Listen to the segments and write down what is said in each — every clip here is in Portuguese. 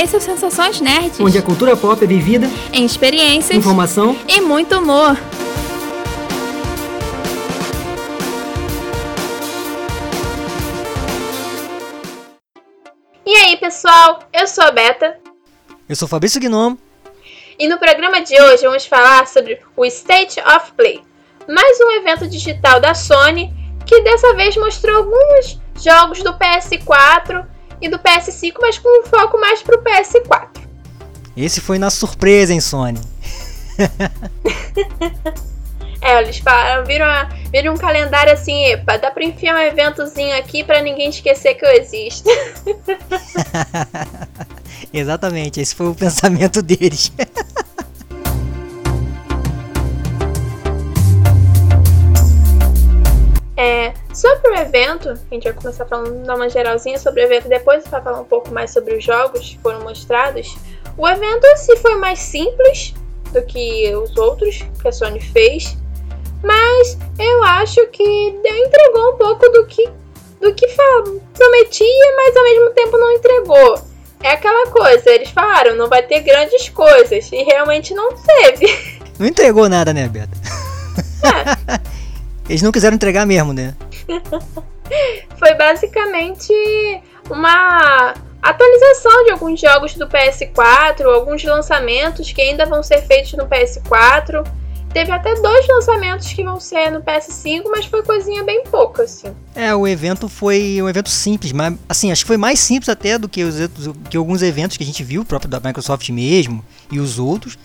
Esse é o Sensações Nerds. Onde a cultura pop é vivida em experiências, informação e muito humor. E aí, pessoal? Eu sou a Beta. Eu sou Fabrício Gnomo. E no programa de hoje vamos falar sobre o State of Play, mais um evento digital da Sony que dessa vez mostrou alguns jogos do PS4 e do PS5, mas com um foco mais pro PS4. Esse foi na surpresa, hein, Sony? é, eles falaram, viram, viram um calendário assim, epa, dá pra enfiar um eventozinho aqui pra ninguém esquecer que eu existo. Exatamente, esse foi o pensamento deles. É, sobre o evento, a gente vai começar falando, dar uma geralzinha sobre o evento, depois vai falar um pouco mais sobre os jogos que foram mostrados. O evento se foi mais simples do que os outros que a Sony fez, mas eu acho que entregou um pouco do que do que prometia, mas ao mesmo tempo não entregou. É aquela coisa, eles falaram, não vai ter grandes coisas, e realmente não teve. Não entregou nada, né, Beto? É. Eles não quiseram entregar mesmo, né? Foi basicamente uma atualização de alguns jogos do PS4, alguns lançamentos que ainda vão ser feitos no PS4. Teve até dois lançamentos que vão ser no PS5, mas foi coisinha bem pouca, assim. É, o evento foi um evento simples, mas assim, acho que foi mais simples até do que, os, que alguns eventos que a gente viu, o próprio da Microsoft mesmo e os outros.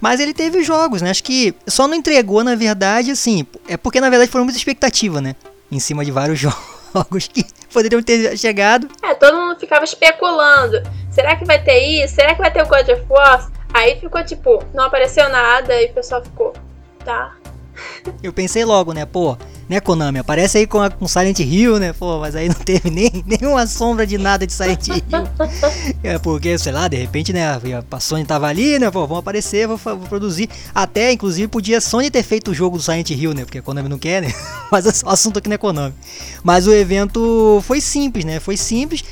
Mas ele teve jogos, né? Acho que só não entregou, na verdade, assim. É porque, na verdade, foram muita expectativa, né? Em cima de vários jogos que poderiam ter chegado. É, todo mundo ficava especulando. Será que vai ter isso? Será que vai ter o God of War? Aí ficou tipo, não apareceu nada e o pessoal ficou, tá. Eu pensei logo, né, pô, né, Konami? Aparece aí com, a, com Silent Hill, né? Pô, mas aí não teve nem nenhuma sombra de nada de Silent Hill. é porque, sei lá, de repente, né, a Sony tava ali, né? Pô, vão aparecer, vou, vou, produzir. Até, inclusive, podia Sony ter feito o jogo do Silent Hill, né? Porque a Konami não quer, né? mas o assunto aqui não é Konami. Mas o evento foi simples, né? Foi simples.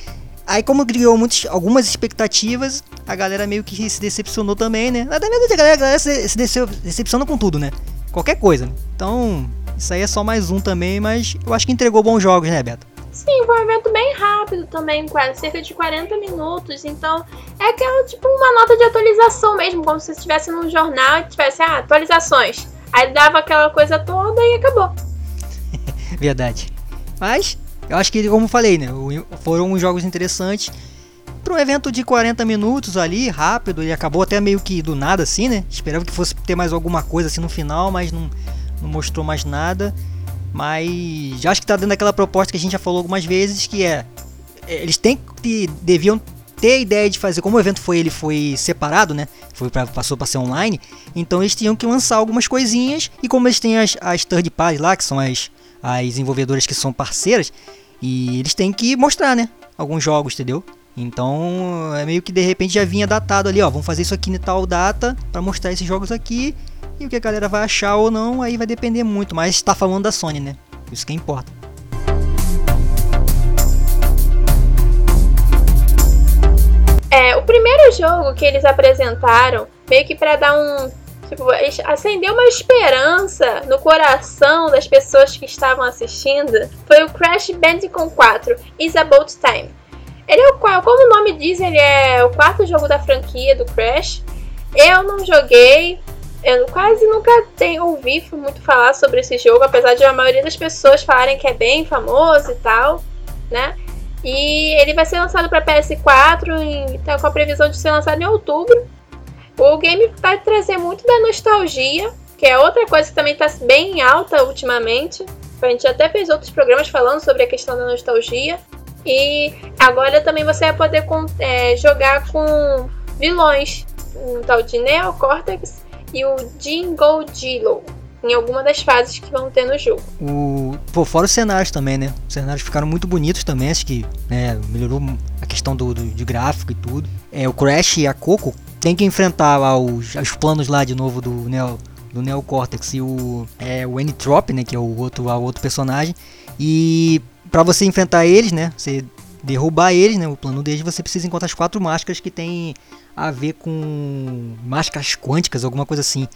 Aí, como criou muitas, algumas expectativas, a galera meio que se decepcionou também, né? Na verdade, a galera, a galera se, se decepciona com tudo, né? Qualquer coisa. Então, isso aí é só mais um também, mas eu acho que entregou bons jogos, né, Beto? Sim, foi um evento bem rápido também, quase cerca de 40 minutos. Então, é aquela tipo uma nota de atualização mesmo, como se estivesse num jornal e tivesse ah, atualizações. Aí dava aquela coisa toda e acabou. Verdade. Mas, eu acho que, como falei, né, foram jogos interessantes. Para um evento de 40 minutos ali, rápido, e acabou até meio que do nada assim, né? Esperava que fosse ter mais alguma coisa assim no final, mas não não mostrou mais nada. Mas acho que tá dando aquela proposta que a gente já falou algumas vezes, que é, é eles têm que deviam ter a ideia de fazer, como o evento foi ele foi separado, né? Foi pra, passou para ser online, então eles tinham que lançar algumas coisinhas e como eles têm as, as third parties lá, que são as as desenvolvedoras que são parceiras, e eles têm que mostrar, né? Alguns jogos, entendeu? Então é meio que de repente já vinha datado ali, ó, vamos fazer isso aqui em tal data para mostrar esses jogos aqui e o que a galera vai achar ou não, aí vai depender muito, mas está falando da Sony, né? Isso que importa. É, o primeiro jogo que eles apresentaram, meio que para dar um. Tipo, acendeu uma esperança no coração das pessoas que estavam assistindo, foi o Crash Bandicoot 4 Is About Time. Ele é o como o nome diz, ele é o quarto jogo da franquia do Crash. Eu não joguei, eu quase nunca tenho ouvi muito falar sobre esse jogo, apesar de a maioria das pessoas falarem que é bem famoso e tal, né? E ele vai ser lançado para PS4 e tá com a previsão de ser lançado em outubro. O game vai trazer muito da nostalgia, que é outra coisa que também está bem alta ultimamente. A gente até fez outros programas falando sobre a questão da nostalgia. E agora também você vai poder é, jogar com vilões, um tal de Neo Cortex e o Jingle Jilo em alguma das fases que vão ter no jogo. O, pô, fora os cenários também, né? Os cenários ficaram muito bonitos também, acho que né, melhorou a questão do, do, de gráfico e tudo. É, o Crash e a Coco tem que enfrentar lá os, os planos lá de novo do Neo, do e o, é, o N-Trop, né? Que é o outro, o outro personagem. E para você enfrentar eles, né? Você derrubar eles, né? O plano deles você precisa encontrar as quatro máscaras que tem a ver com máscaras quânticas, alguma coisa assim.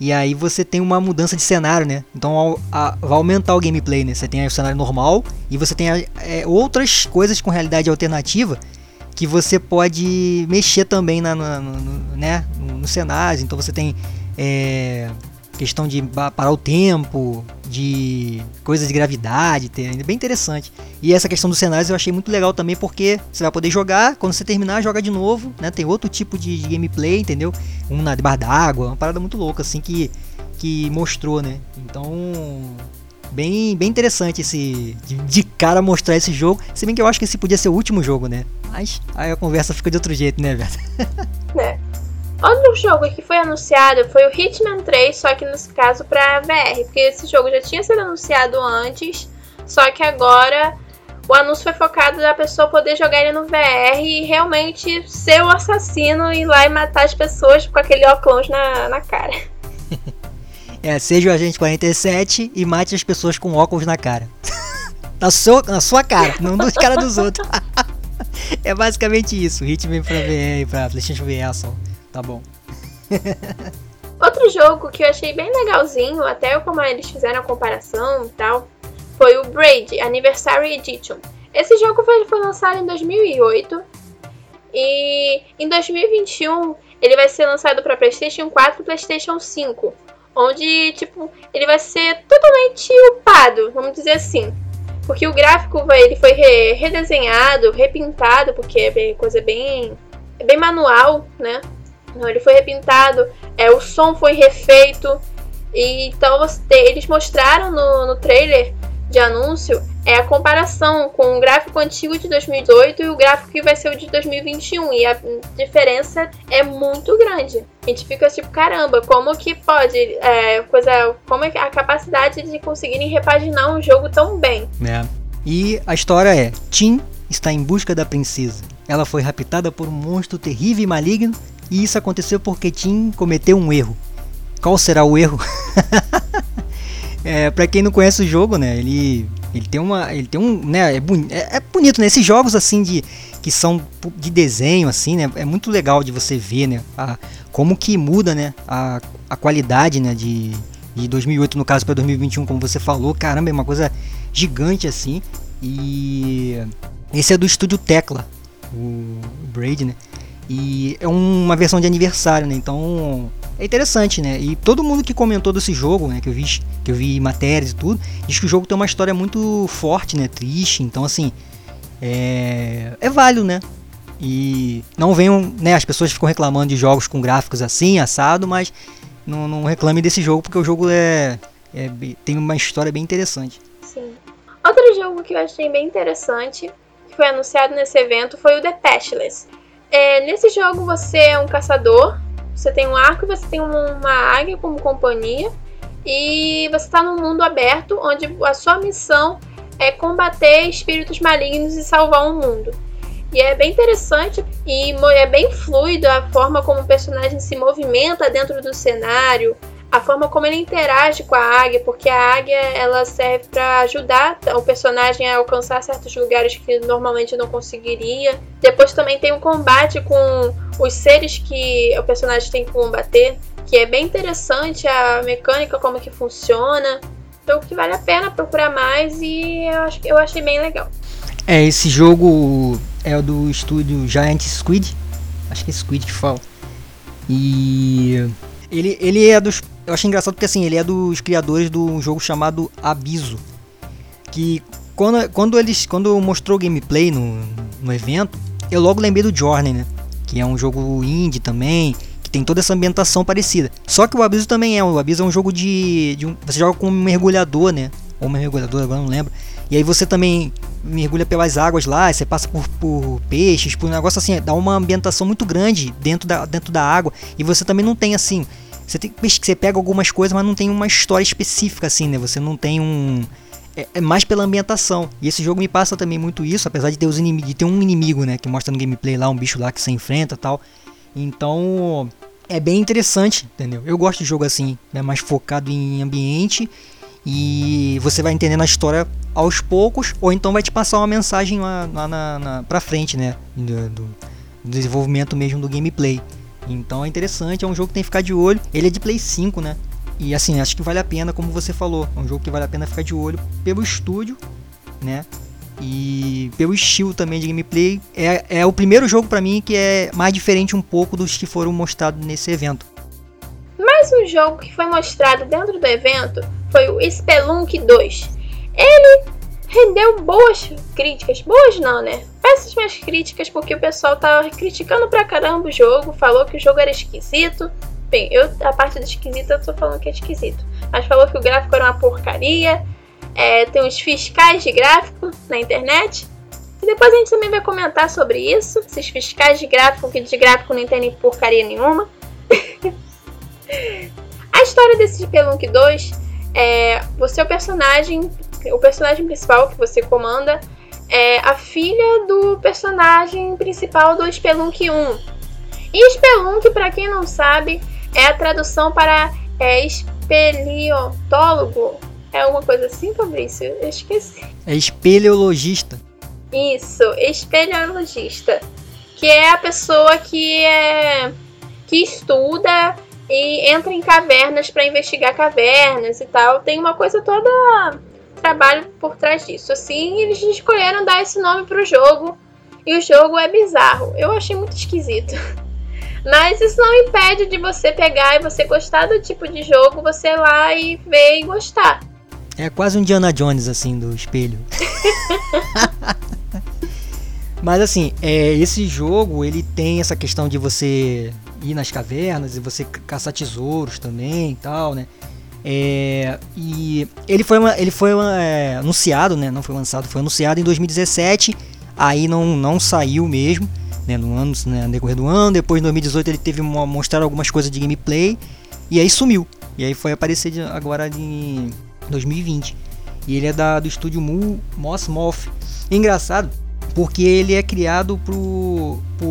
E aí você tem uma mudança de cenário, né? Então a, a, vai aumentar o gameplay, né? Você tem o cenário normal e você tem a, é, outras coisas com realidade alternativa que você pode mexer também na, no, no, né? no cenário. Então você tem é, questão de parar o tempo, de coisas de gravidade, é bem interessante. E essa questão dos cenários eu achei muito legal também porque você vai poder jogar, quando você terminar, joga de novo, né? Tem outro tipo de, gameplay, entendeu? Um na debaixo d'água, uma parada muito louca assim que que mostrou, né? Então, bem, bem interessante esse de, de, cara mostrar esse jogo. Se bem que eu acho que esse podia ser o último jogo, né? Mas aí a conversa fica de outro jeito, né, velho? É. Outro jogo que foi anunciado foi o Hitman 3, só que nesse caso para VR, porque esse jogo já tinha sido anunciado antes, só que agora o anúncio foi focado na pessoa poder jogar ele no VR e realmente ser o assassino e ir lá e matar as pessoas com aquele óculos na, na cara. É, seja o agente 47 e mate as pessoas com óculos na cara. na, sua, na sua cara, não dos caras dos outros. é basicamente isso. Hitman pra VR pra PlayStation VR só. Tá bom. Outro jogo que eu achei bem legalzinho, até como eles fizeram a comparação e tal, foi o Braid Anniversary Edition. Esse jogo foi, foi lançado em 2008 e em 2021 ele vai ser lançado para PlayStation 4 e PlayStation 5, onde tipo ele vai ser totalmente upado, vamos dizer assim, porque o gráfico ele foi re, redesenhado, repintado, porque é bem, coisa bem é bem manual, né? Ele foi repintado, é, o som foi refeito. E, então eles mostraram no, no trailer de anúncio é a comparação com o gráfico antigo de 2018 e o gráfico que vai ser o de 2021. E a diferença é muito grande. A gente fica tipo, caramba, como que pode? É, coisa, como é a capacidade de conseguirem repaginar um jogo tão bem. É. E a história é: Tim está em busca da princesa. Ela foi raptada por um monstro terrível e maligno e isso aconteceu porque Tim cometeu um erro. Qual será o erro? é, para quem não conhece o jogo, né? Ele, ele tem uma, ele tem um, né? É, boni é, é bonito, né? Esses jogos assim de que são de desenho assim, né? É muito legal de você ver, né? A, como que muda, né? A, a qualidade, né? De, de 2008 no caso para 2021, como você falou, caramba, é uma coisa gigante assim. E esse é do estúdio Tecla, o, Braid, né? E é uma versão de aniversário, né? Então é interessante, né? E todo mundo que comentou desse jogo, né? Que eu vi, que eu vi matérias e tudo, diz que o jogo tem uma história muito forte, né? Triste. Então, assim, é, é válido, né? E não venham, né? As pessoas ficam reclamando de jogos com gráficos assim, assado, mas não, não reclame desse jogo porque o jogo é, é tem uma história bem interessante. Sim. Outro jogo que eu achei bem interessante, que foi anunciado nesse evento, foi o The Patchless. É, nesse jogo você é um caçador, você tem um arco, você tem uma águia como companhia e você está num mundo aberto onde a sua missão é combater espíritos malignos e salvar o mundo. E é bem interessante e é bem fluido a forma como o personagem se movimenta dentro do cenário, a forma como ele interage com a águia, porque a águia ela serve para ajudar o personagem a alcançar certos lugares que normalmente não conseguiria. Depois também tem o um combate com os seres que o personagem tem que combater, que é bem interessante a mecânica como que funciona. Então que vale a pena procurar mais e eu, acho, eu achei bem legal. É, esse jogo é do estúdio Giant Squid. Acho que é Squid que fala. E ele, ele é dos eu achei engraçado porque assim, ele é dos criadores do jogo chamado Abiso. Que quando, quando eles quando mostrou gameplay no, no evento, eu logo lembrei do Journey, né? Que é um jogo indie também, que tem toda essa ambientação parecida. Só que o Abiso também é, o Abiso é um jogo de, de um, você joga com um mergulhador, né? Ou uma mergulhadora, agora não lembro. E aí você também mergulha pelas águas lá, você passa por, por peixes, por um negócio assim, dá uma ambientação muito grande dentro da, dentro da água. E você também não tem assim, você tem você pega algumas coisas, mas não tem uma história específica assim, né? Você não tem um é, é mais pela ambientação. E esse jogo me passa também muito isso, apesar de ter os inimigos, de ter um inimigo, né, que mostra no gameplay lá um bicho lá que você enfrenta, tal. Então, é bem interessante, entendeu? Eu gosto de jogo assim, né, mais focado em ambiente E você vai entendendo a história aos poucos, ou então vai te passar uma mensagem lá, lá na, na, pra frente, né? Do, do, desenvolvimento mesmo do gameplay. Então é interessante, é um jogo que tem que ficar de olho. Ele é de Play 5, né? E assim, acho que vale a pena, como você falou. É um jogo que vale a pena ficar de olho pelo estúdio, né? E pelo estilo também de gameplay. É, é o primeiro jogo para mim que é mais diferente um pouco dos que foram mostrados nesse evento. Mais um jogo que foi mostrado dentro do evento foi o Spelunk 2. Ele rendeu boas críticas. Boas não, né? Péssimas críticas porque o pessoal tava criticando pra caramba o jogo, falou que o jogo era esquisito. Bem, eu a parte do esquisito eu tô falando que é esquisito. Mas falou que o gráfico era uma porcaria. É, tem uns fiscais de gráfico na internet. E depois a gente também vai comentar sobre isso. Esses fiscais de gráfico que de gráfico não entendem porcaria nenhuma. a história desse Spelunk 2 é você é o personagem o personagem principal que você comanda é a filha do personagem principal do Spelunk 1. E Spelunk, para quem não sabe, é a tradução para é, espeliotólogo. É alguma coisa assim, Fabrício? Eu esqueci. É espeleologista. Isso, espeleologista. Que é a pessoa que é que estuda e entra em cavernas para investigar cavernas e tal. Tem uma coisa toda trabalho por trás disso. Assim, eles escolheram dar esse nome pro jogo. E o jogo é bizarro. Eu achei muito esquisito. Mas isso não impede de você pegar e você gostar do tipo de jogo, você ir lá e ver e gostar. É quase um Diana Jones, assim, do espelho. Mas assim, é, esse jogo ele tem essa questão de você ir nas cavernas e você caçar tesouros também e tal, né? É, e ele foi, uma, ele foi uma, é, anunciado, né? Não foi lançado, foi anunciado em 2017. Aí não, não saiu mesmo, né? No ano, né, no decorrer do ano. Depois, em 2018, ele teve uma, algumas coisas de gameplay e aí sumiu. E aí foi aparecer de, agora em 2020. E ele é da, do estúdio Mu, Moss Moth. Engraçado, porque ele é criado por, por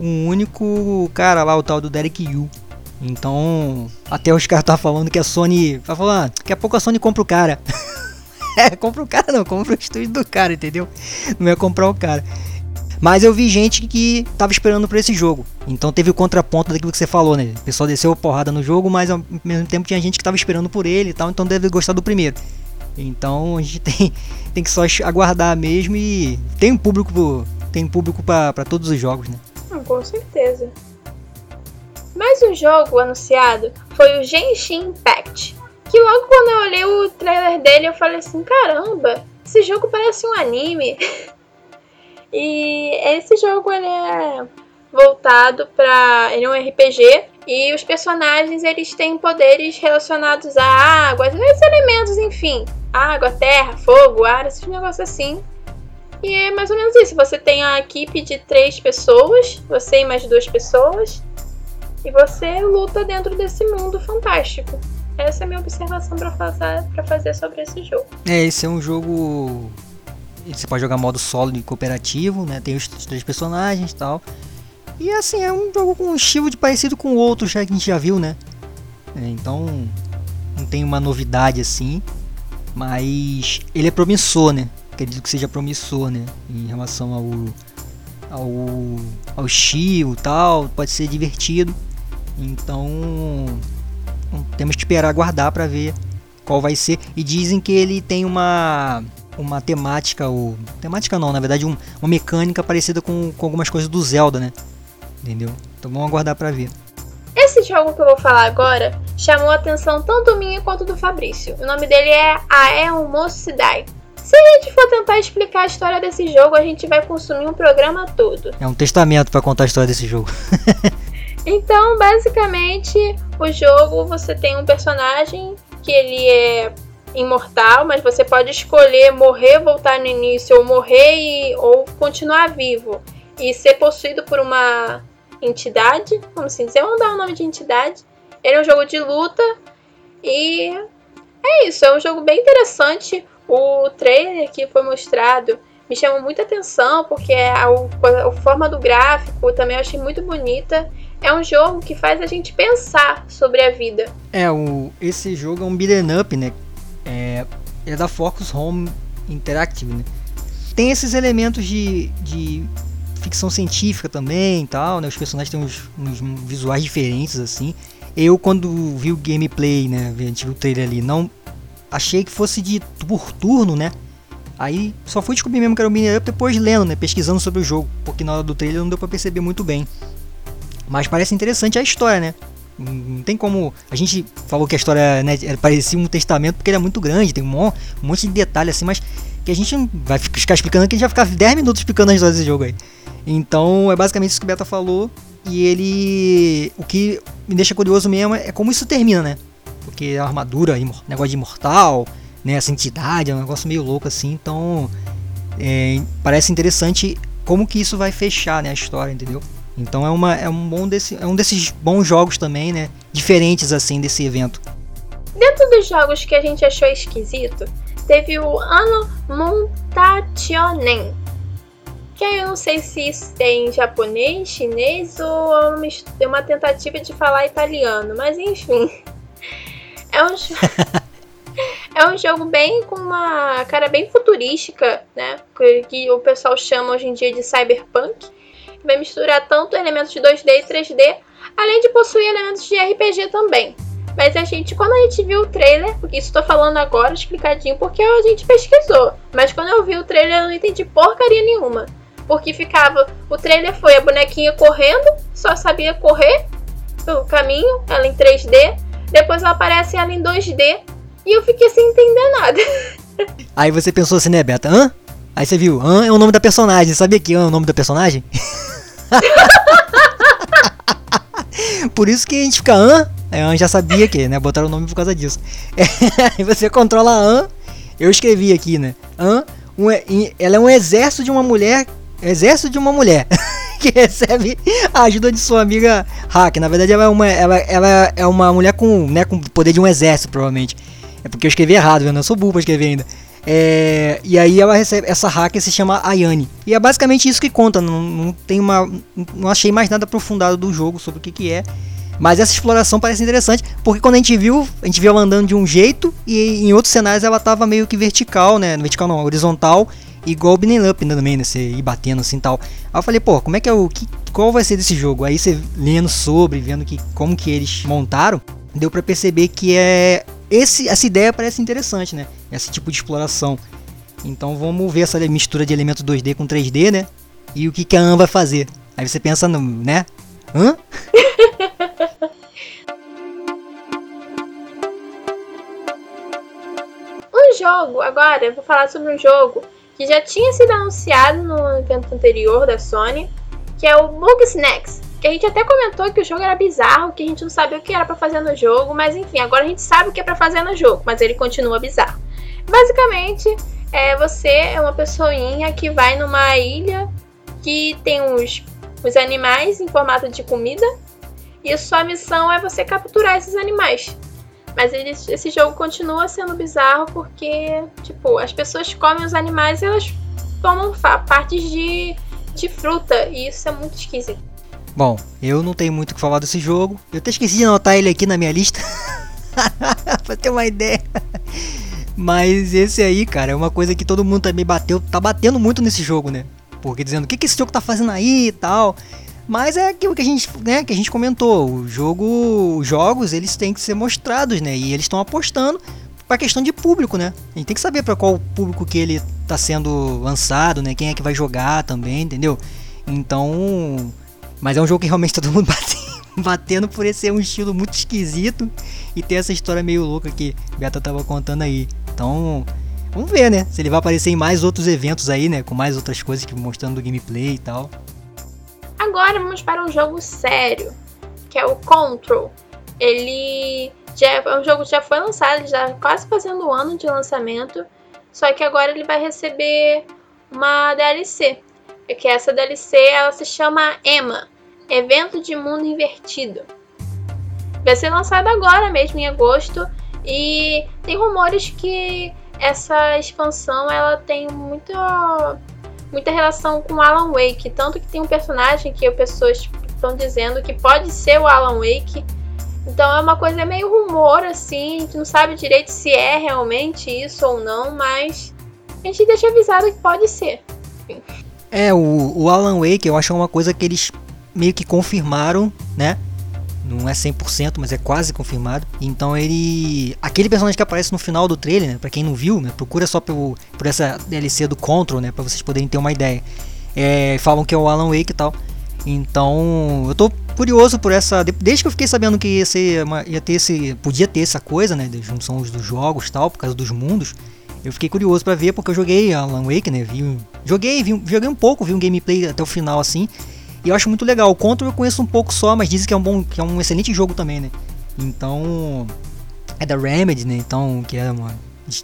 um único cara lá, o tal do Derek Yu. Então, até os caras tá falando que a Sony. Vai falar, ah, daqui a pouco a Sony compra o cara. é, compra o cara não, compra o estúdio do cara, entendeu? Não é comprar o cara. Mas eu vi gente que tava esperando por esse jogo. Então teve o contraponto daquilo que você falou, né? O pessoal desceu porrada no jogo, mas ao mesmo tempo tinha gente que tava esperando por ele e tal, então deve gostar do primeiro. Então a gente tem, tem que só aguardar mesmo e tem um público, tem público para todos os jogos, né? com certeza. Mais um jogo anunciado foi o Genshin Impact, que logo quando eu olhei o trailer dele eu falei assim, caramba, esse jogo parece um anime. e esse jogo ele é voltado para, ele é um RPG e os personagens eles têm poderes relacionados a água, esses elementos, enfim, água, terra, fogo, ar, esses negócios assim. E é mais ou menos isso. Você tem a equipe de três pessoas, você e mais duas pessoas, e você luta dentro desse mundo fantástico. Essa é a minha observação para fazer, pra fazer sobre esse jogo. É, esse é um jogo. Você pode jogar modo solo e cooperativo, né? Tem os três personagens e tal. E assim, é um jogo com um estilo de parecido com outros que a gente já viu, né? É, então, não tem uma novidade assim. Mas ele é promissor, né? Acredito que seja promissor, né? Em relação ao, ao, ao estilo tal. Pode ser divertido. Então temos que esperar aguardar para ver qual vai ser. E dizem que ele tem uma uma temática ou temática não, na verdade um, uma mecânica parecida com, com algumas coisas do Zelda, né? Entendeu? Então vamos aguardar para ver. Esse jogo que eu vou falar agora chamou a atenção tanto minha quanto do Fabrício. O nome dele é Aeon Mocidai. Se a gente for tentar explicar a história desse jogo, a gente vai consumir um programa todo. É um testamento para contar a história desse jogo. Então, basicamente, o jogo você tem um personagem que ele é imortal, mas você pode escolher morrer, voltar no início, ou morrer e, ou continuar vivo e ser possuído por uma entidade, vamos assim dizer, vamos dar o um nome de entidade. Ele é um jogo de luta e é isso, é um jogo bem interessante. O trailer que foi mostrado me chamou muita atenção porque a, a, a forma do gráfico também eu achei muito bonita é um jogo que faz a gente pensar sobre a vida. É, o, esse jogo é um beat'em up, né? É, é da Focus Home Interactive, né? Tem esses elementos de, de ficção científica também tal, né? Os personagens têm uns, uns visuais diferentes, assim. Eu, quando vi o gameplay, né? A gente viu o trailer ali, não achei que fosse de por turno, né? Aí só fui descobrir mesmo que era o Mini Up depois lendo, né? Pesquisando sobre o jogo, porque na hora do trailer não deu pra perceber muito bem. Mas parece interessante a história, né? Não tem como. A gente falou que a história né, parecia um testamento porque ele é muito grande, tem um monte de detalhe assim, mas que a gente vai ficar explicando que a gente vai ficar 10 minutos explicando a história desse jogo aí. Então é basicamente isso que o Beta falou. E ele. O que me deixa curioso mesmo é como isso termina, né? Porque a armadura, negócio de imortal, né? Essa entidade, é um negócio meio louco assim. Então é, parece interessante como que isso vai fechar né, a história, entendeu? Então é, uma, é, um bom desse, é um desses bons jogos também, né? Diferentes assim desse evento. Dentro dos jogos que a gente achou esquisito, teve o Ano Montationen. Que eu não sei se isso tem japonês, chinês ou é uma tentativa de falar italiano, mas enfim. É um, é um jogo bem com uma cara bem futurística, né? Que o pessoal chama hoje em dia de cyberpunk vai misturar tanto elementos de 2D e 3D, além de possuir elementos de RPG também. Mas a gente, quando a gente viu o trailer, porque isso estou falando agora explicadinho porque a gente pesquisou, mas quando eu vi o trailer eu não entendi porcaria nenhuma. Porque ficava, o trailer foi a bonequinha correndo, só sabia correr pelo caminho, ela em 3D, depois ela aparece ela em 2D, e eu fiquei sem entender nada. Aí você pensou assim, né, Beta? Hã? Aí você viu, An é o nome da personagem. Sabia que An é o nome da personagem? por isso que a gente fica An. A An já sabia que, né? Botaram o nome por causa disso. Aí você controla a An. Eu escrevi aqui, né? An, um, ela é um exército de uma mulher. Exército de uma mulher. que recebe a ajuda de sua amiga Hack. Na verdade, ela é uma, ela, ela é uma mulher com, né, com poder de um exército, provavelmente. É porque eu escrevi errado, eu não sou burro pra escrever ainda. É, e aí ela recebe essa hacker se chama Ayane. E é basicamente isso que conta. Não, não tem uma, não achei mais nada aprofundado do jogo sobre o que, que é. Mas essa exploração parece interessante, porque quando a gente viu, a gente viu ela andando de um jeito e em outros cenários ela tava meio que vertical, né? Vertical não, horizontal, igual o Beating Up também, né? Você ir batendo assim tal. Aí eu falei, pô, como é que é o que, qual vai ser desse jogo? Aí você lendo sobre, vendo que como que eles montaram, deu para perceber que é esse, essa ideia parece interessante, né? Esse tipo de exploração. Então vamos ver essa mistura de elementos 2D com 3D, né? E o que, que a An vai fazer. Aí você pensa, no, né? Hã? um jogo, agora eu vou falar sobre um jogo que já tinha sido anunciado no evento anterior da Sony, que é o Bug Snacks. Que a gente até comentou que o jogo era bizarro, que a gente não sabia o que era para fazer no jogo, mas enfim, agora a gente sabe o que é para fazer no jogo, mas ele continua bizarro. Basicamente, é, você é uma pessoinha que vai numa ilha que tem os, os animais em formato de comida e sua missão é você capturar esses animais. Mas ele, esse jogo continua sendo bizarro porque, tipo, as pessoas comem os animais e elas tomam partes de, de fruta e isso é muito esquisito. Bom, eu não tenho muito o que falar desse jogo. Eu até esqueci de anotar ele aqui na minha lista. pra ter uma ideia. Mas esse aí, cara, é uma coisa que todo mundo também bateu. Tá batendo muito nesse jogo, né? Porque dizendo o que, que esse jogo tá fazendo aí e tal. Mas é aquilo que a gente, né, que a gente comentou. O jogo, os jogos, eles têm que ser mostrados, né? E eles estão apostando para questão de público, né? A gente tem que saber para qual público que ele tá sendo lançado, né? Quem é que vai jogar também, entendeu? Então, mas é um jogo que realmente todo mundo batendo por esse ser um estilo muito esquisito e ter essa história meio louca que Beta tava contando aí. Então, vamos ver, né? Se ele vai aparecer em mais outros eventos aí, né? Com mais outras coisas que mostrando gameplay e tal. Agora vamos para um jogo sério, que é o Control. Ele já é um jogo que já foi lançado, já quase fazendo um ano de lançamento, só que agora ele vai receber uma DLC que essa DLC ela se chama EMA, Evento de Mundo Invertido. Vai ser lançada agora mesmo em agosto e tem rumores que essa expansão ela tem muita muita relação com Alan Wake, tanto que tem um personagem que as pessoas estão dizendo que pode ser o Alan Wake Então é uma coisa meio rumor, assim, a gente não sabe direito se é realmente isso ou não, mas a gente deixa avisado que pode ser. É, o, o Alan Wake eu acho uma coisa que eles meio que confirmaram, né? Não é 100%, mas é quase confirmado. Então ele. Aquele personagem que aparece no final do trailer, né? Pra quem não viu, né? Procura só pelo, por essa DLC do Control, né? Pra vocês poderem ter uma ideia. É, falam que é o Alan Wake e tal. Então, eu tô curioso por essa. Desde que eu fiquei sabendo que ia, ser uma, ia ter esse. Podia ter essa coisa, né? De junção dos jogos tal, por causa dos mundos. Eu fiquei curioso para ver porque eu joguei Alan Wake, né? Vi, joguei, vi, joguei um pouco, vi um gameplay até o final assim. E eu acho muito legal. O Control eu conheço um pouco só, mas dizem que é um bom, que é um excelente jogo também, né? Então é da Remedy, né? Então que é uma,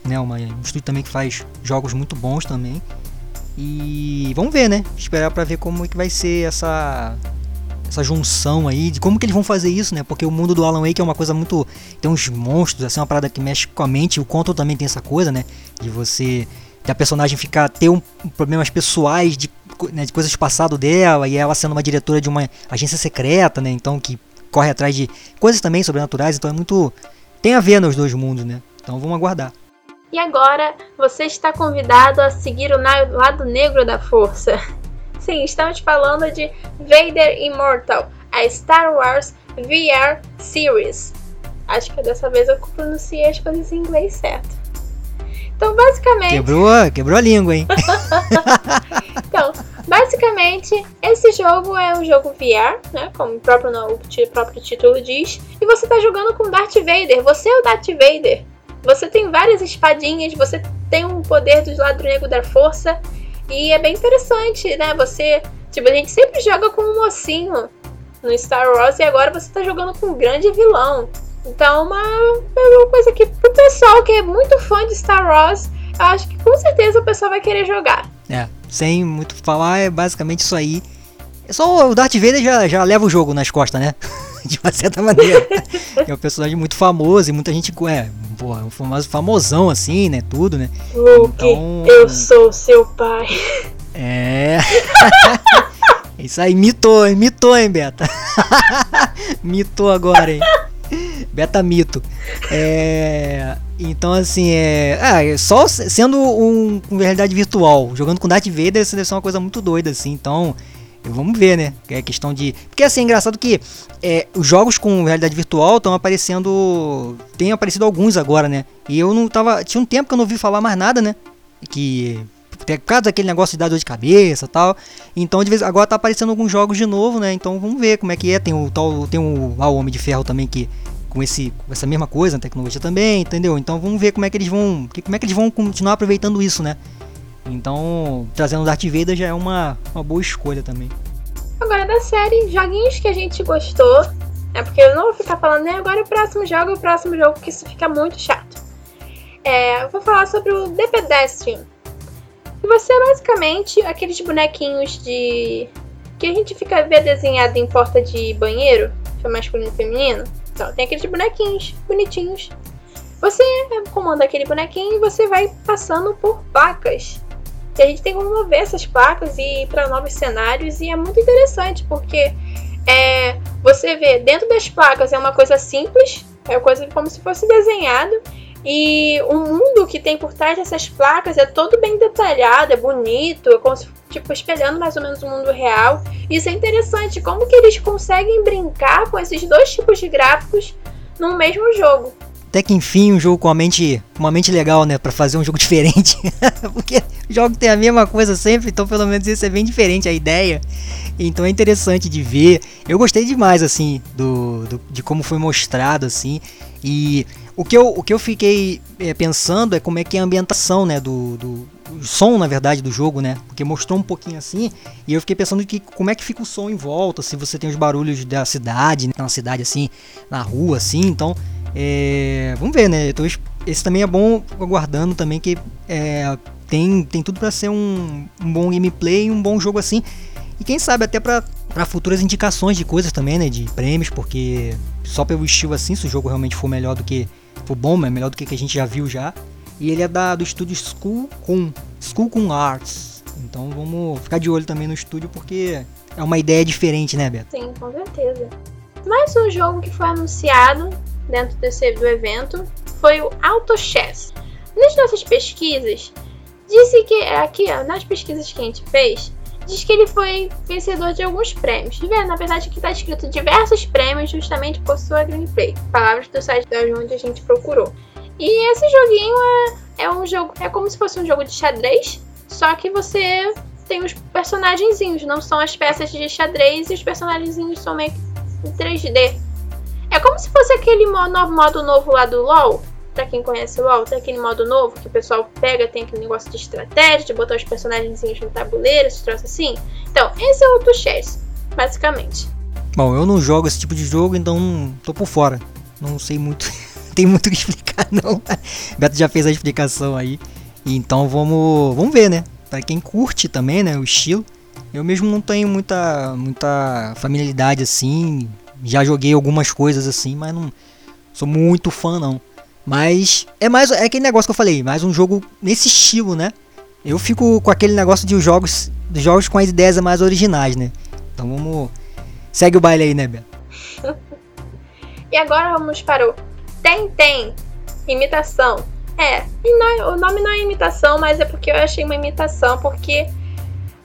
né, uma um estúdio também que faz jogos muito bons também. E vamos ver, né? Esperar para ver como é que vai ser essa essa junção aí, de como que eles vão fazer isso, né? Porque o mundo do Alan Wake é uma coisa muito. Tem uns monstros, assim, uma parada que mexe com a mente. O Control também tem essa coisa, né? De você. Da personagem ficar. ter um, problemas pessoais de, né, de coisas do passado dela. E ela sendo uma diretora de uma agência secreta, né? Então que corre atrás de coisas também sobrenaturais. Então é muito. Tem a ver nos dois mundos, né? Então vamos aguardar. E agora você está convidado a seguir o lado negro da força. Sim, estamos falando de Vader Immortal, a Star Wars VR Series. Acho que dessa vez eu pronunciei as coisas em inglês certo. Então, basicamente. Quebrou, quebrou a língua, hein? então, basicamente, esse jogo é um jogo VR, né? Como o próprio, o próprio título diz. E você está jogando com Darth Vader. Você é o Darth Vader. Você tem várias espadinhas, você tem um poder do lado negro da força. E é bem interessante, né? Você. Tipo, a gente sempre joga com um mocinho no Star Wars e agora você tá jogando com um grande vilão. Então, uma, uma coisa que pro pessoal que é muito fã de Star Wars, eu acho que com certeza o pessoal vai querer jogar. É, sem muito falar, é basicamente isso aí. É só o Darth Vader já, já leva o jogo nas costas, né? de uma certa maneira. é um personagem muito famoso e muita gente é, porra, um famoso, famosão assim, né? Tudo, né? Luke, então... eu sou seu pai. É. Isso aí, mitou, mitou, hein, Beta? mitou agora, hein? Beta mito. É. Então, assim, é. Ah, é só sendo um com realidade virtual, jogando com Darth Vader, isso deve ser uma coisa muito doida, assim. Então, Vamos ver, né? É questão de. Porque assim, é engraçado que é, os jogos com realidade virtual estão aparecendo. Tem aparecido alguns agora, né? E eu não tava. Tinha um tempo que eu não ouvi falar mais nada, né? Que. Por causa daquele negócio de dar dor de cabeça tal. Então, de vez agora tá aparecendo alguns jogos de novo, né? Então vamos ver como é que é. Tem o tal. Tem o, ah, o Homem de Ferro também que. Com, esse, com essa mesma coisa, tecnologia também, entendeu? Então vamos ver como é que eles vão. Como é que eles vão continuar aproveitando isso, né? Então, trazendo o Darth Vader já é uma, uma boa escolha também. Agora da série, joguinhos que a gente gostou. É porque eu não vou ficar falando nem agora o próximo jogo o próximo jogo, porque isso fica muito chato. É, vou falar sobre o The Pedestrian. E você é basicamente aqueles bonequinhos de. que a gente fica ver desenhado em porta de banheiro, que é masculino e feminino. Então, tem aqueles bonequinhos bonitinhos. Você comanda aquele bonequinho e você vai passando por placas e a gente tem como mover essas placas e ir para novos cenários e é muito interessante porque é, você vê dentro das placas é uma coisa simples, é uma coisa como se fosse desenhado e o mundo que tem por trás dessas placas é todo bem detalhado, é bonito, é como se, tipo espelhando mais ou menos o mundo real. Isso é interessante, como que eles conseguem brincar com esses dois tipos de gráficos no mesmo jogo até que enfim um jogo com uma mente, uma mente legal, né, para fazer um jogo diferente. Porque jogo tem a mesma coisa sempre, então pelo menos isso é bem diferente a ideia. Então é interessante de ver. Eu gostei demais assim do, do de como foi mostrado assim. E o que eu, o que eu fiquei é, pensando é como é que é a ambientação, né, do, do som, na verdade, do jogo, né? Porque mostrou um pouquinho assim, e eu fiquei pensando que como é que fica o som em volta, se você tem os barulhos da cidade, né? na cidade assim, na rua assim, então é, vamos ver, né? Então, esse também é bom aguardando também que é, tem, tem tudo para ser um, um, bom gameplay, um bom jogo assim. E quem sabe até para futuras indicações de coisas também, né? De prêmios, porque só pelo estilo assim, se o jogo realmente for melhor do que. For bom, é melhor do que, que a gente já viu já. E ele é da, do estúdio School com School com Arts. Então vamos ficar de olho também no estúdio porque é uma ideia diferente, né, Beto? Sim, com certeza. Mais um jogo que foi anunciado dentro desse, do evento foi o Auto Chess. Nas nossas pesquisas, disse que aqui, nas pesquisas que a gente fez, diz que ele foi vencedor de alguns prêmios. Na verdade, aqui está escrito diversos prêmios justamente por sua gameplay. Palavras do site da onde a gente procurou. E esse joguinho é, é um jogo, é como se fosse um jogo de xadrez, só que você tem os personagenzinhos, não são as peças de xadrez e os personagenzinhos são meio que em 3D. É como se fosse aquele modo, modo novo lá do LoL, pra quem conhece o LoL, tem aquele modo novo que o pessoal pega, tem aquele negócio de estratégia, de botar os personagens no tabuleiro, esse troço assim. Então, esse é o Auto Chess, basicamente. Bom, eu não jogo esse tipo de jogo, então tô por fora. Não sei muito, tem muito o que explicar não. Beto já fez a explicação aí. Então vamos, vamos ver, né? Para quem curte também, né, o estilo. Eu mesmo não tenho muita muita familiaridade assim. Já joguei algumas coisas assim, mas não sou muito fã não. Mas é mais é aquele negócio que eu falei, mais um jogo nesse estilo, né? Eu fico com aquele negócio de os jogos, dos jogos com as ideias mais originais, né? Então vamos segue o baile aí, né, Beto? e agora vamos para o Tem Tem, imitação. É, não, o nome não é imitação, mas é porque eu achei uma imitação, porque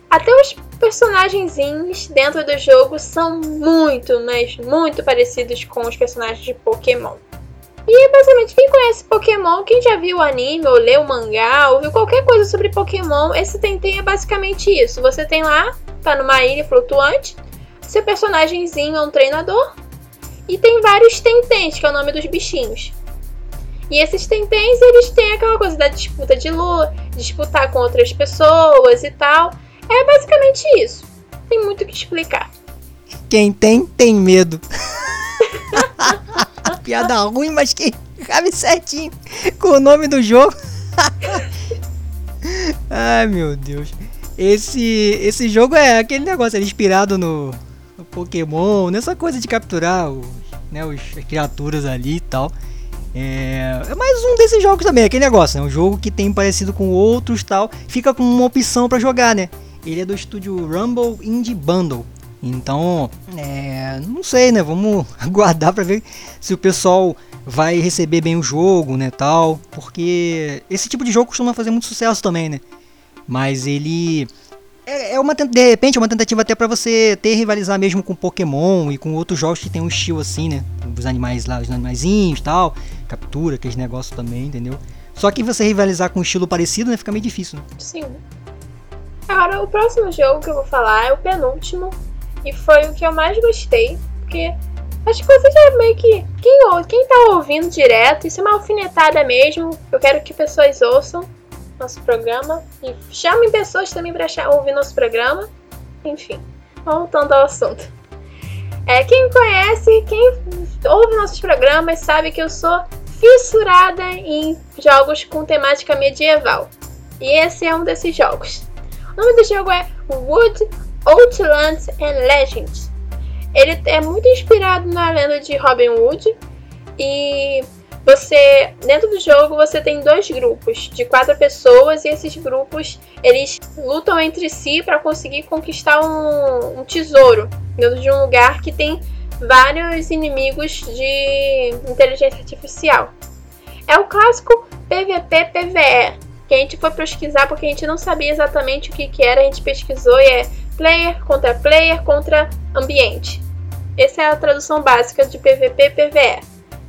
até os personagenzinhos dentro do jogo são muito, mas muito parecidos com os personagens de Pokémon. E basicamente, quem conhece Pokémon, quem já viu o anime, ou leu o mangá, ou viu qualquer coisa sobre Pokémon, esse Tentem é basicamente isso. Você tem lá, tá numa ilha flutuante, seu personagemzinho é um treinador, e tem vários Tentens, que é o nome dos bichinhos. E esses Tentens, eles têm aquela coisa da disputa de lua, disputar com outras pessoas e tal. É basicamente isso. Tem muito o que explicar. Quem tem, tem medo. Piada ruim, mas que cabe certinho com o nome do jogo. Ai meu Deus. Esse, esse jogo é aquele negócio, é inspirado no, no Pokémon, nessa coisa de capturar os, né, os, as criaturas ali e tal. É, é, mais um desses jogos também, aquele negócio, né? um jogo que tem parecido com outros tal, fica com uma opção para jogar, né? Ele é do estúdio Rumble Indie Bundle. Então, é, não sei, né? Vamos aguardar para ver se o pessoal vai receber bem o jogo, né, tal, porque esse tipo de jogo costuma fazer muito sucesso também, né? Mas ele é, é uma de repente é uma tentativa até para você ter rivalizar mesmo com Pokémon e com outros jogos que tem um estilo assim, né? Os animais lá, os animaizinhos, tal, captura, aqueles negócios também, entendeu? Só que você rivalizar com um estilo parecido, né, fica meio difícil, né? Sim. Agora, o próximo jogo que eu vou falar é o penúltimo. E foi o que eu mais gostei. Porque acho que você já meio que. Quem, quem tá ouvindo direto, isso é uma alfinetada mesmo. Eu quero que pessoas ouçam nosso programa. E chamem pessoas também pra ouvir nosso programa. Enfim, voltando ao assunto. É, quem conhece, quem ouve nossos programas, sabe que eu sou fissurada em jogos com temática medieval. E esse é um desses jogos. O nome do jogo é Wood, Outlands and Legends. Ele é muito inspirado na lenda de Robin Hood e você dentro do jogo você tem dois grupos de quatro pessoas e esses grupos eles lutam entre si para conseguir conquistar um, um tesouro dentro de um lugar que tem vários inimigos de inteligência artificial. É o clássico PVP PVE, que a gente foi pesquisar porque a gente não sabia exatamente o que, que era, a gente pesquisou e é player contra player contra ambiente. Essa é a tradução básica de PVP PVE.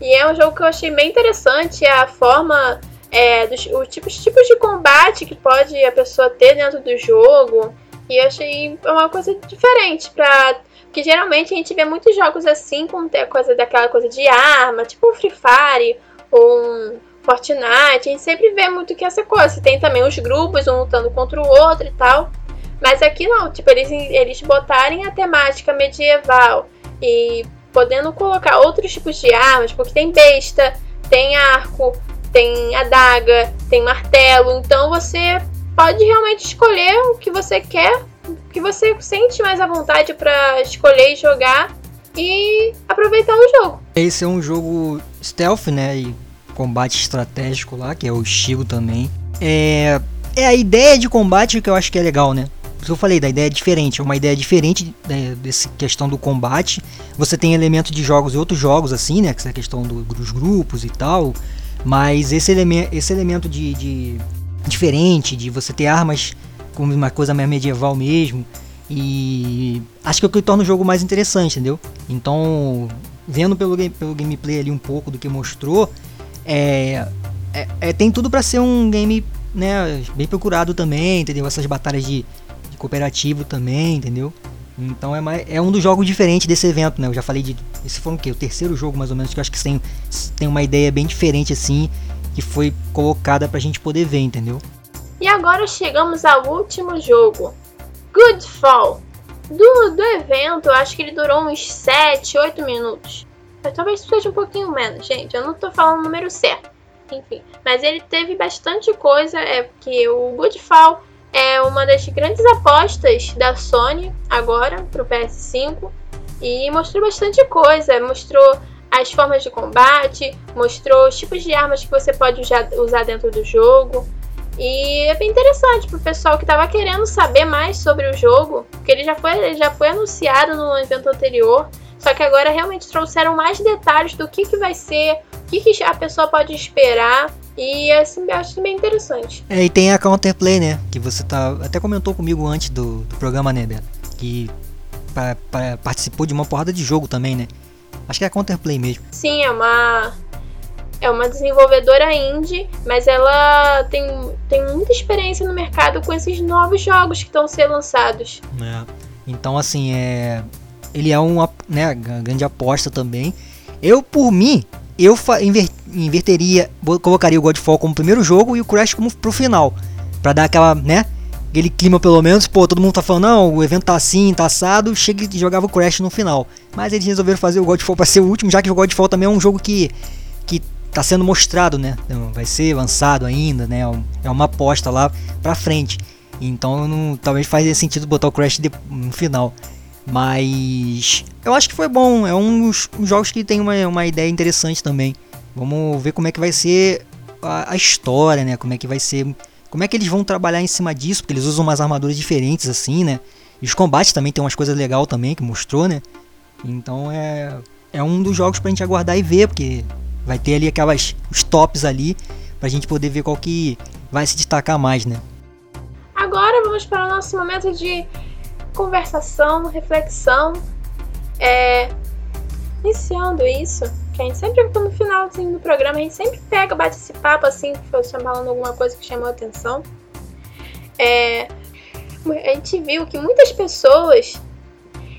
E é um jogo que eu achei bem interessante, a forma, é, dos, os tipos, tipos de combate que pode a pessoa ter dentro do jogo. E eu achei uma coisa diferente para que geralmente a gente vê muitos jogos assim com coisa daquela coisa de arma, tipo um Free Fire ou um Fortnite, a gente sempre vê muito que essa coisa. Tem também os grupos, um lutando contra o outro e tal. Mas aqui não, tipo, eles, eles botarem a temática medieval e podendo colocar outros tipos de armas, porque tem besta, tem arco, tem adaga, tem martelo. Então você pode realmente escolher o que você quer, o que você sente mais à vontade para escolher e jogar e aproveitar o jogo. Esse é um jogo stealth, né? E combate estratégico lá, que é o estilo também. É, é a ideia de combate que eu acho que é legal, né? Eu falei, da ideia diferente. É uma ideia diferente né, dessa questão do combate. Você tem elementos de jogos e outros jogos, assim, né? Que é a questão do, dos grupos e tal. Mas esse, eleme esse elemento de, de diferente, de você ter armas como uma coisa mais medieval mesmo. E acho que é o que torna o jogo mais interessante, entendeu? Então, vendo pelo, game, pelo gameplay ali um pouco do que mostrou, é, é, é tem tudo para ser um game né, bem procurado também, entendeu? Essas batalhas de cooperativo também, entendeu? Então é, mais, é um dos jogos diferentes desse evento, né? Eu já falei de. Esse foi o quê? O terceiro jogo, mais ou menos, que eu acho que tem, tem uma ideia bem diferente assim, que foi colocada pra gente poder ver, entendeu? E agora chegamos ao último jogo. Goodfall. Do, do evento, eu acho que ele durou uns 7, 8 minutos. Mas talvez seja um pouquinho menos, gente. Eu não tô falando o número certo. Enfim. Mas ele teve bastante coisa. É que o Goodfall é uma das grandes apostas da Sony agora pro PS5 e mostrou bastante coisa, mostrou as formas de combate, mostrou os tipos de armas que você pode usar dentro do jogo. E é bem interessante pro pessoal que estava querendo saber mais sobre o jogo, porque ele já foi, já foi anunciado no evento anterior, só que agora realmente trouxeram mais detalhes do que, que vai ser, o que, que a pessoa pode esperar. E assim, eu acho bem interessante. É, e tem a Counterplay, né? Que você tá. Até comentou comigo antes do, do programa, né, Beto? Que pra, pra, participou de uma porrada de jogo também, né? Acho que é a Counterplay mesmo. Sim, é uma. É uma desenvolvedora indie, mas ela tem, tem muita experiência no mercado com esses novos jogos que estão sendo lançados. É. Então, assim, é. Ele é uma né, grande aposta também. Eu, por mim, eu inver inverteria, colocaria o Godfall como primeiro jogo e o Crash como pro final. Pra dar aquela, né? Aquele clima pelo menos, pô, todo mundo tá falando, não, o evento tá assim, tá assado, chega e jogava o Crash no final. Mas eles resolveram fazer o Godfall pra ser o último, já que o Godfall também é um jogo que, que tá sendo mostrado, né? Então, vai ser lançado ainda, né? É uma aposta lá pra frente. Então não, talvez faça sentido botar o Crash de, no final. Mas eu acho que foi bom. É um dos jogos que tem uma, uma ideia interessante também. Vamos ver como é que vai ser a, a, história, né? Como é que vai ser. Como é que eles vão trabalhar em cima disso, porque eles usam umas armaduras diferentes assim, né? E os combates também tem umas coisas legais também que mostrou, né? Então é. É um dos jogos pra gente aguardar e ver, porque vai ter ali aquelas. os tops ali, pra gente poder ver qual que vai se destacar mais, né? Agora vamos para o nosso momento de conversação, reflexão. É, iniciando isso, que a gente sempre no finalzinho do programa, a gente sempre pega, bate esse papo assim, que foi falando alguma coisa que chamou a atenção. É, a gente viu que muitas pessoas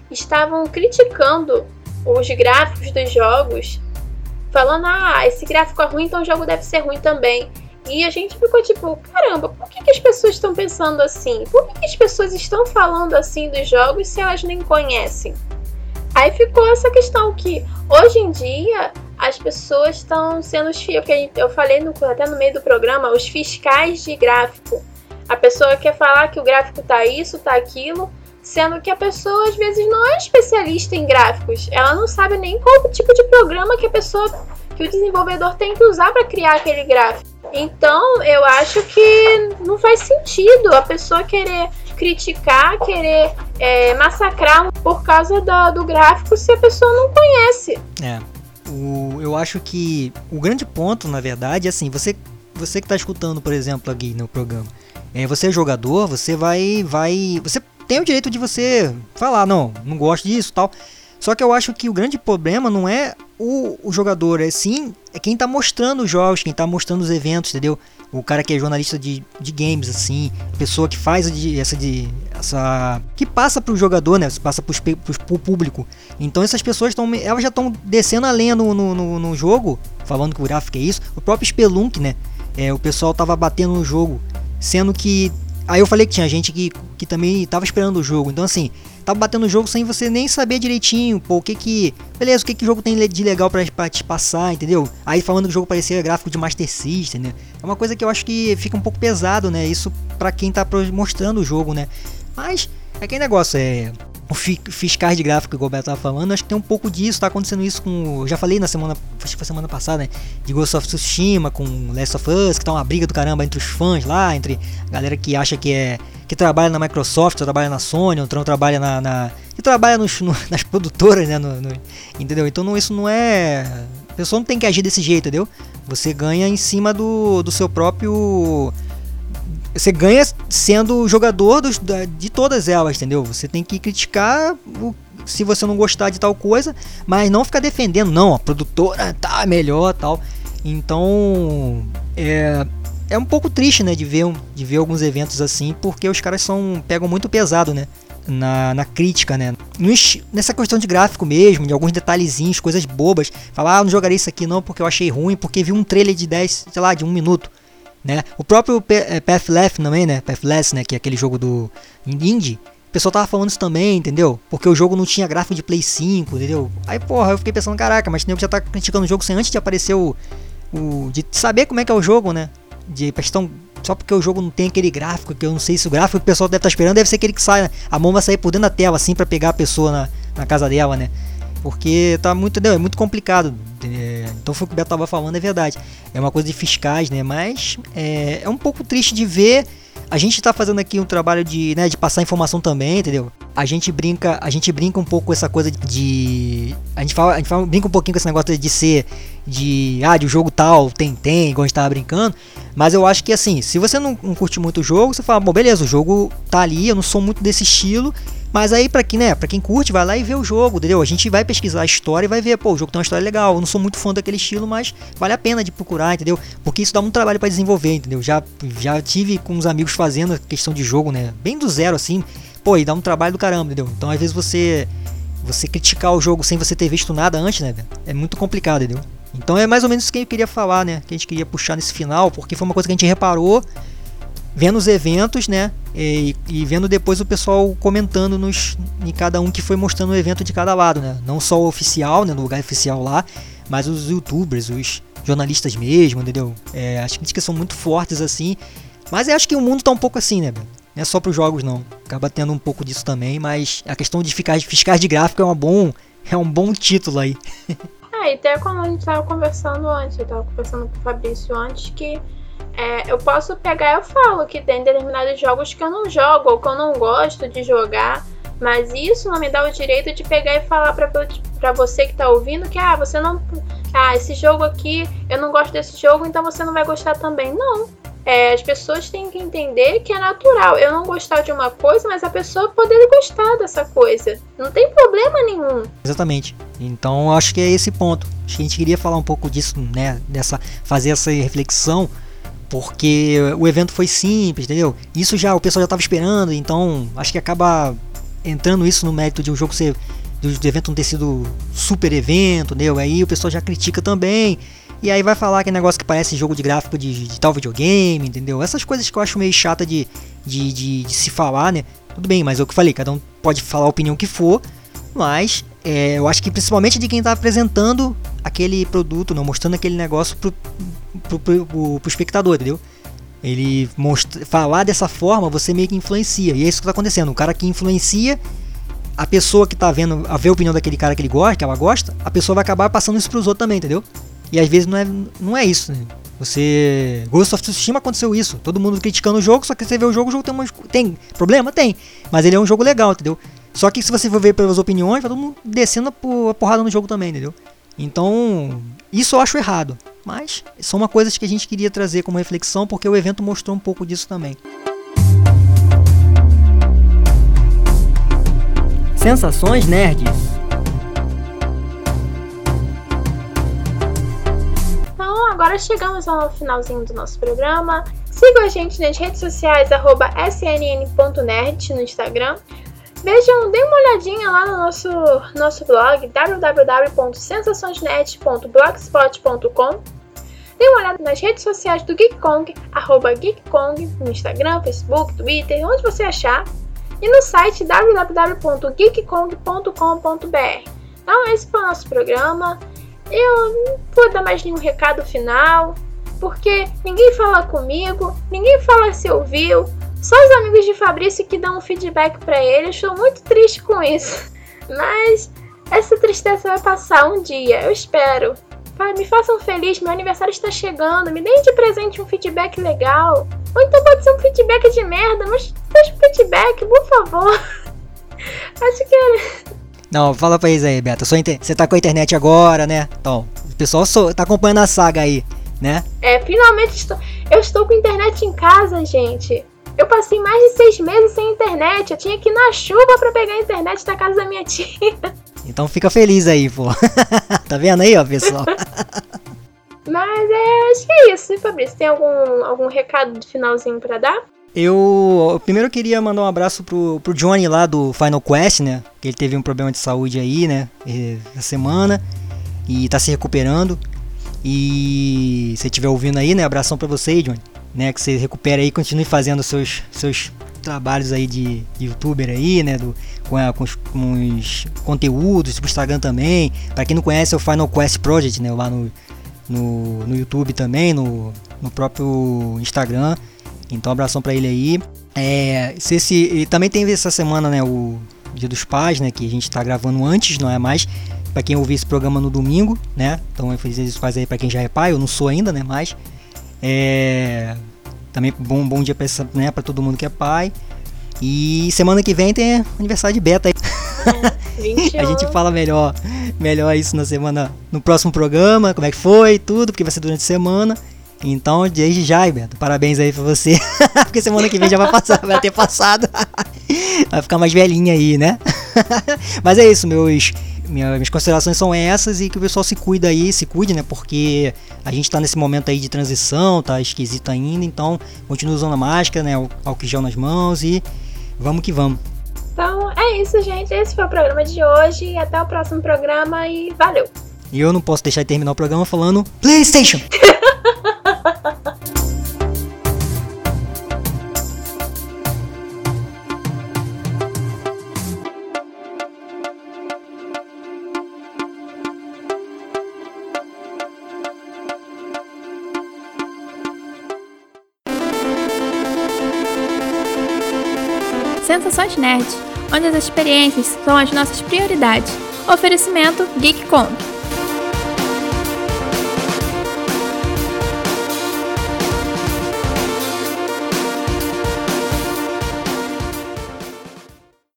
estavam criticando os gráficos dos jogos, falando: ah, esse gráfico é ruim, então o jogo deve ser ruim também. E a gente ficou tipo, caramba, por que, que as pessoas estão pensando assim? Por que, que as pessoas estão falando assim dos jogos se elas nem conhecem? Aí ficou essa questão que hoje em dia as pessoas estão sendo os que eu falei no, até no meio do programa, os fiscais de gráfico. A pessoa quer falar que o gráfico tá isso, tá aquilo, sendo que a pessoa às vezes não é especialista em gráficos. Ela não sabe nem qual tipo de programa que a pessoa que o desenvolvedor tem que usar para criar aquele gráfico. Então, eu acho que não faz sentido a pessoa querer criticar, querer é, massacrar por causa do, do gráfico se a pessoa não conhece. É. O, eu acho que o grande ponto, na verdade, é assim, você, você que está escutando, por exemplo, aqui no programa, é, você é jogador, você vai, vai, você tem o direito de você falar, não, não gosto disso, tal. Só que eu acho que o grande problema não é o, o jogador, é sim é quem tá mostrando os jogos, quem tá mostrando os eventos, entendeu? O cara que é jornalista de, de games, assim, pessoa que faz de, essa de. essa. que passa pro jogador, né? Passa pros, pros, pro público. Então essas pessoas estão. Elas já estão descendo a lenha no, no, no, no, jogo, falando que o gráfico é isso. O próprio Spelunk, né? É, o pessoal tava batendo no jogo, sendo que. Aí eu falei que tinha gente que, que também tava esperando o jogo. Então assim, tava batendo o jogo sem você nem saber direitinho, pô, o que que. Beleza, o que que o jogo tem de legal pra, pra te passar, entendeu? Aí falando que o jogo parecia gráfico de Master System, né? É uma coisa que eu acho que fica um pouco pesado, né? Isso pra quem tá mostrando o jogo, né? Mas é aquele negócio, é. Fiscais de gráfico, igual o Beto tava falando, acho que tem um pouco disso, tá acontecendo isso com. Já falei na semana. Acho que foi semana passada, né? De Ghost of Tsushima com Last of Us, que tá uma briga do caramba entre os fãs lá, entre a galera que acha que é. que trabalha na Microsoft, trabalha na Sony, ou trabalha na. na que trabalha nos, no, nas produtoras, né? No, no, entendeu? Então não, isso não é. A pessoa não tem que agir desse jeito, entendeu? Você ganha em cima do, do seu próprio você ganha sendo jogador dos, de todas elas, entendeu? Você tem que criticar o, se você não gostar de tal coisa, mas não ficar defendendo, não, a produtora tá melhor tal. Então é, é um pouco triste, né, de ver, de ver alguns eventos assim, porque os caras são pegam muito pesado, né? Na, na crítica, né? nessa questão de gráfico mesmo, de alguns detalhezinhos, coisas bobas. Falar, ah, não jogarei isso aqui não porque eu achei ruim, porque vi um trailer de 10, sei lá, de um minuto né? O próprio eh, Pathless também, né? Pathless, né? Que é aquele jogo do indie. O pessoal tava falando isso também, entendeu? Porque o jogo não tinha gráfico de Play 5, entendeu? Aí, porra, eu fiquei pensando, caraca, mas tem que já tá criticando o jogo sem antes de aparecer o, o. de saber como é que é o jogo, né? De questão. Só porque o jogo não tem aquele gráfico, que eu não sei se o gráfico que o pessoal deve estar tá esperando deve ser aquele que sai. A mão vai sair por dentro da tela, assim, para pegar a pessoa na, na casa dela, né? Porque tá muito, entendeu? é muito complicado. É, então foi o que o Beto tava falando, é verdade. É uma coisa de fiscais, né? Mas é, é um pouco triste de ver. A gente está fazendo aqui um trabalho de, né, de passar informação também, entendeu? A gente brinca, a gente brinca um pouco com essa coisa de a gente fala, a gente fala, brinca um pouquinho com esse negócio de ser de ah, de um jogo tal, tem tem, igual a gente tava brincando, mas eu acho que assim, se você não, não curte muito o jogo, você fala, bom, beleza, o jogo tá ali, eu não sou muito desse estilo, mas aí, pra quem, né, pra quem curte, vai lá e vê o jogo, entendeu? A gente vai pesquisar a história e vai ver, pô, o jogo tem uma história legal. Eu não sou muito fã daquele estilo, mas vale a pena de procurar, entendeu? Porque isso dá muito trabalho para desenvolver, entendeu? Já, já tive com uns amigos fazendo a questão de jogo, né? Bem do zero, assim. Pô, e dá um trabalho do caramba, entendeu? Então, às vezes você. Você criticar o jogo sem você ter visto nada antes, né? É muito complicado, entendeu? Então é mais ou menos isso que eu queria falar, né? Que a gente queria puxar nesse final, porque foi uma coisa que a gente reparou vendo os eventos, né? E, e, vendo depois o pessoal comentando nos, em cada um que foi mostrando o evento de cada lado, né? Não só o oficial, né? No lugar oficial lá, mas os youtubers, os jornalistas mesmo, entendeu? É, as críticas são muito fortes assim. Mas eu acho que o mundo tá um pouco assim, né? Não é só para os jogos não. Acaba tendo um pouco disso também, mas a questão de ficar fiscais de gráfico é um bom, é um bom título aí. é, e até como a gente tava conversando antes, eu tava conversando com o Fabrício antes que é, eu posso pegar eu falo que tem determinados jogos que eu não jogo ou que eu não gosto de jogar, mas isso não me dá o direito de pegar e falar pra você que tá ouvindo que ah, você não. Ah, esse jogo aqui, eu não gosto desse jogo, então você não vai gostar também. Não. É, as pessoas têm que entender que é natural eu não gostar de uma coisa, mas a pessoa poder gostar dessa coisa. Não tem problema nenhum. Exatamente. Então acho que é esse ponto. Acho que a gente queria falar um pouco disso, né? Dessa, fazer essa reflexão porque o evento foi simples, entendeu? Isso já o pessoal já estava esperando, então acho que acaba entrando isso no mérito de um jogo ser do, evento não ter sido super evento, entendeu? Aí o pessoal já critica também. E aí vai falar que negócio que parece jogo de gráfico de, de tal videogame, entendeu? Essas coisas que eu acho meio chata de, de, de, de se falar, né? Tudo bem, mas é o que eu falei, cada um pode falar a opinião que for, mas é, eu acho que principalmente de quem está apresentando aquele produto, não mostrando aquele negócio pro, pro, pro, pro, pro espectador, entendeu? Ele mostra, falar dessa forma, você meio que influencia. E é isso que está acontecendo. O cara que influencia a pessoa que está vendo, a ver a opinião daquele cara que ele gosta, que ela gosta, a pessoa vai acabar passando isso pros outros também, entendeu? E às vezes não é, não é isso, né? Você. Ghost of Tsushima aconteceu isso. Todo mundo criticando o jogo, só que você vê o jogo, o jogo tem uma. Tem problema? Tem. Mas ele é um jogo legal, entendeu? Só que se você for ver pelas opiniões, vai todo mundo descendo a porrada no jogo também, entendeu? Então, isso eu acho errado. Mas são uma coisas que a gente queria trazer como reflexão, porque o evento mostrou um pouco disso também. Sensações Nerds. Agora chegamos ao finalzinho do nosso programa. Siga a gente nas redes sociais, snn.nerd no Instagram Vejam, dê uma olhadinha lá no nosso, nosso blog www.sensaçõesnet.blogspot.com Dê uma olhada nas redes sociais do Geek Kong, arroba GeekKong, no Instagram, Facebook, Twitter, onde você achar, e no site www.geekkong.com.br. Então, esse foi o nosso programa. Eu não vou dar mais nenhum recado final, porque ninguém fala comigo, ninguém fala se ouviu, Só os amigos de Fabrício que dão um feedback pra ele. Eu estou muito triste com isso. Mas essa tristeza vai passar um dia, eu espero. Me façam feliz, meu aniversário está chegando. Me deem de presente um feedback legal. Ou então pode ser um feedback de merda, mas deixa um feedback, por favor. Acho que é. Não, fala pra eles aí, Beto. Você tá com a internet agora, né? Então, o pessoal so, tá acompanhando a saga aí, né? É, finalmente estou. Eu estou com internet em casa, gente. Eu passei mais de seis meses sem internet. Eu tinha que ir na chuva para pegar a internet da casa da minha tia. Então fica feliz aí, pô. tá vendo aí, ó, pessoal? Mas é, acho que é isso. E Fabrício, tem algum, algum recado de finalzinho para dar? Eu, primeiro eu queria mandar um abraço pro, pro Johnny lá do Final Quest, né? Que ele teve um problema de saúde aí, né? Essa semana. E tá se recuperando. E se estiver ouvindo aí, né? Abração pra você, Johnny. Né? Que você recupere aí e continue fazendo seus, seus trabalhos aí de, de youtuber aí, né? Do, com, a, com, os, com os conteúdos, pro Instagram também. Pra quem não conhece, é o Final Quest Project, né? Lá no, no, no YouTube também, no, no próprio Instagram. Então, abração para ele aí. É, se esse, também tem essa semana, né, o Dia dos Pais, né, que a gente tá gravando antes, não é mais para quem ouvir esse programa no domingo, né? Então, eu fiz isso pais aí para quem já é pai, eu não sou ainda, né, mas é também bom bom dia para né, para todo mundo que é pai. E semana que vem tem aniversário de Beta aí. A gente fala melhor, melhor isso na semana, no próximo programa, como é que foi, tudo, porque vai ser durante a semana. Então, desde já, Beto, parabéns aí pra você. Porque semana que vem já vai passar, vai ter passado. vai ficar mais velhinha aí, né? Mas é isso, meus, minhas considerações são essas e que o pessoal se cuida aí, se cuide, né? Porque a gente tá nesse momento aí de transição, tá esquisito ainda, então continua usando a máscara, né? Álcool gel nas mãos e vamos que vamos. Então é isso, gente. Esse foi o programa de hoje. Até o próximo programa e valeu! E eu não posso deixar de terminar o programa falando PlayStation! Sensações Nerd, onde as experiências são as nossas prioridades. Oferecimento GeekCon.